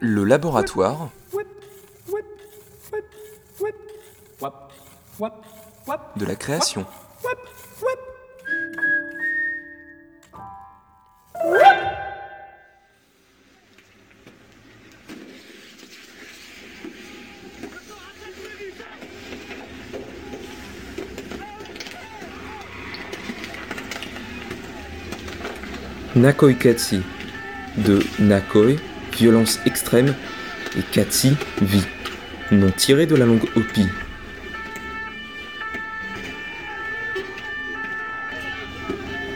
Le laboratoire. De la création. Nakoi Katsi de Nakoi, violence extrême, et Katsi, vie, nom tiré de la langue Hopi.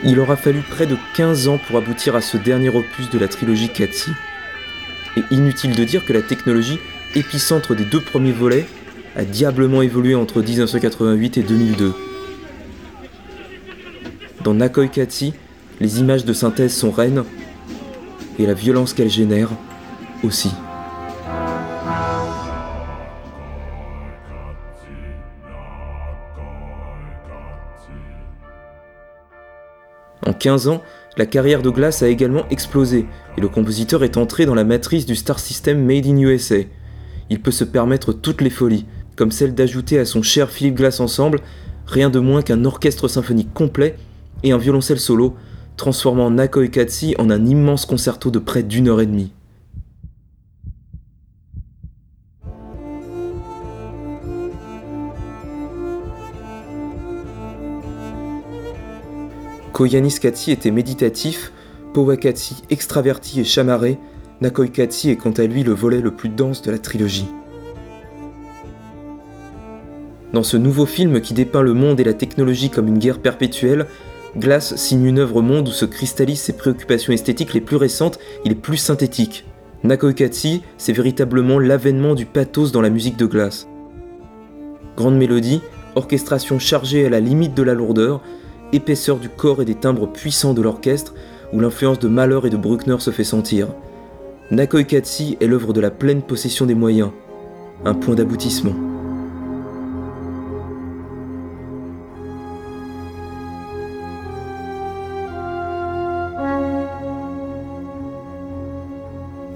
Il aura fallu près de 15 ans pour aboutir à ce dernier opus de la trilogie Katsi. Et inutile de dire que la technologie, épicentre des deux premiers volets, a diablement évolué entre 1988 et 2002. Dans Nakoi Katsi, les images de synthèse sont reines et la violence qu'elles génèrent aussi. En 15 ans, la carrière de Glass a également explosé et le compositeur est entré dans la matrice du Star System Made in USA. Il peut se permettre toutes les folies, comme celle d'ajouter à son cher Philip Glass Ensemble rien de moins qu'un orchestre symphonique complet et un violoncelle solo, transformant Nakoi Katsi en un immense concerto de près d'une heure et demie. Koyanis Katsi était méditatif, Powakatsi extraverti et chamarré, Nakoi Katsi est quant à lui le volet le plus dense de la trilogie. Dans ce nouveau film qui dépeint le monde et la technologie comme une guerre perpétuelle, Glass signe une œuvre au monde où se cristallisent ses préoccupations esthétiques les plus récentes et les plus synthétiques. Nakoi Katsi, c'est véritablement l'avènement du pathos dans la musique de Glass. Grande mélodie, orchestration chargée à la limite de la lourdeur, épaisseur du corps et des timbres puissants de l'orchestre, où l'influence de Mahler et de Bruckner se fait sentir. Nakoi Katsi est l'œuvre de la pleine possession des moyens, un point d'aboutissement.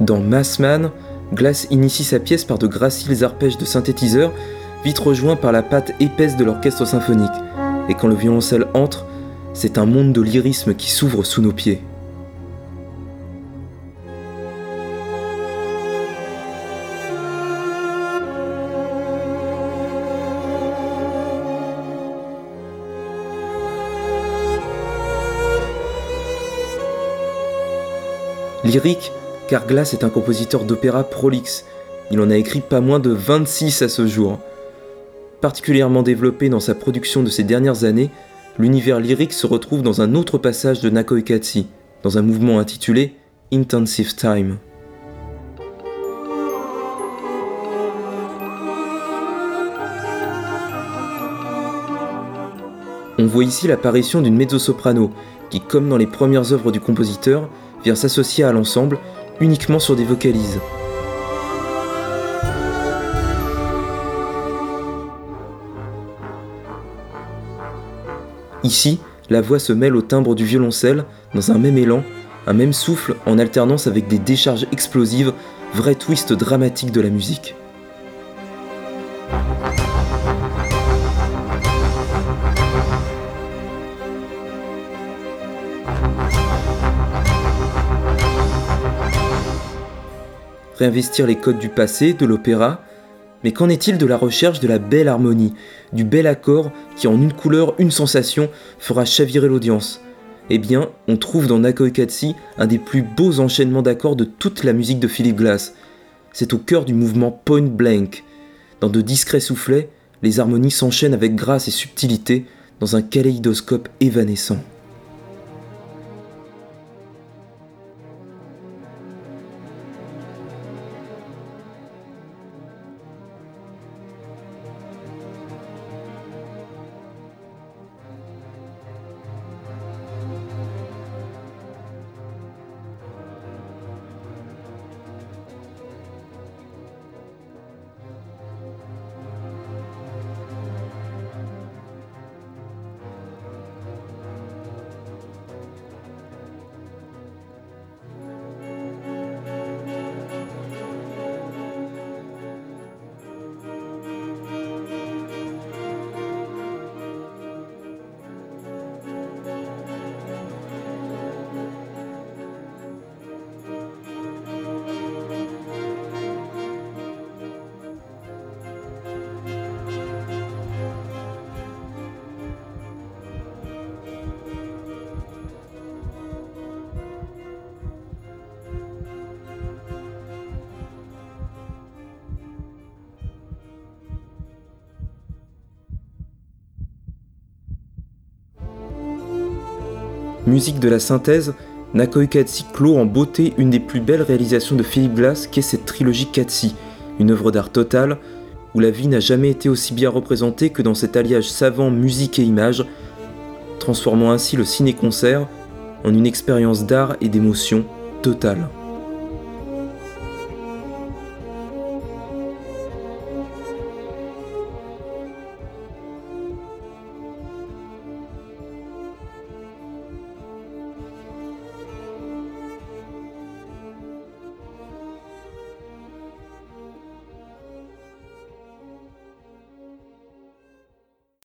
Dans Massman, Glass initie sa pièce par de graciles arpèges de synthétiseur, vite rejoints par la patte épaisse de l'orchestre symphonique. Et quand le violoncelle entre, c'est un monde de lyrisme qui s'ouvre sous nos pieds. Lyrique, car Glass est un compositeur d'opéra prolixe. Il en a écrit pas moins de 26 à ce jour. Particulièrement développé dans sa production de ces dernières années, l'univers lyrique se retrouve dans un autre passage de Nakoi Katsi, dans un mouvement intitulé Intensive Time. On voit ici l'apparition d'une mezzo-soprano qui, comme dans les premières œuvres du compositeur, vient s'associer à l'ensemble uniquement sur des vocalises. Ici, la voix se mêle au timbre du violoncelle dans un même élan, un même souffle en alternance avec des décharges explosives, vrai twist dramatique de la musique. Réinvestir les codes du passé, de l'opéra, mais qu'en est-il de la recherche de la belle harmonie, du bel accord qui en une couleur, une sensation fera chavirer l'audience? Eh bien, on trouve dans Nakoi Katsi un des plus beaux enchaînements d'accords de toute la musique de Philip Glass. C'est au cœur du mouvement Point Blank. Dans de discrets soufflets, les harmonies s'enchaînent avec grâce et subtilité dans un kaléidoscope évanescent. Musique de la synthèse, Nakoi Katsi clôt en beauté une des plus belles réalisations de Philip Glass qu'est cette trilogie Katsi, une œuvre d'art totale où la vie n'a jamais été aussi bien représentée que dans cet alliage savant musique et image, transformant ainsi le ciné-concert en une expérience d'art et d'émotion totale.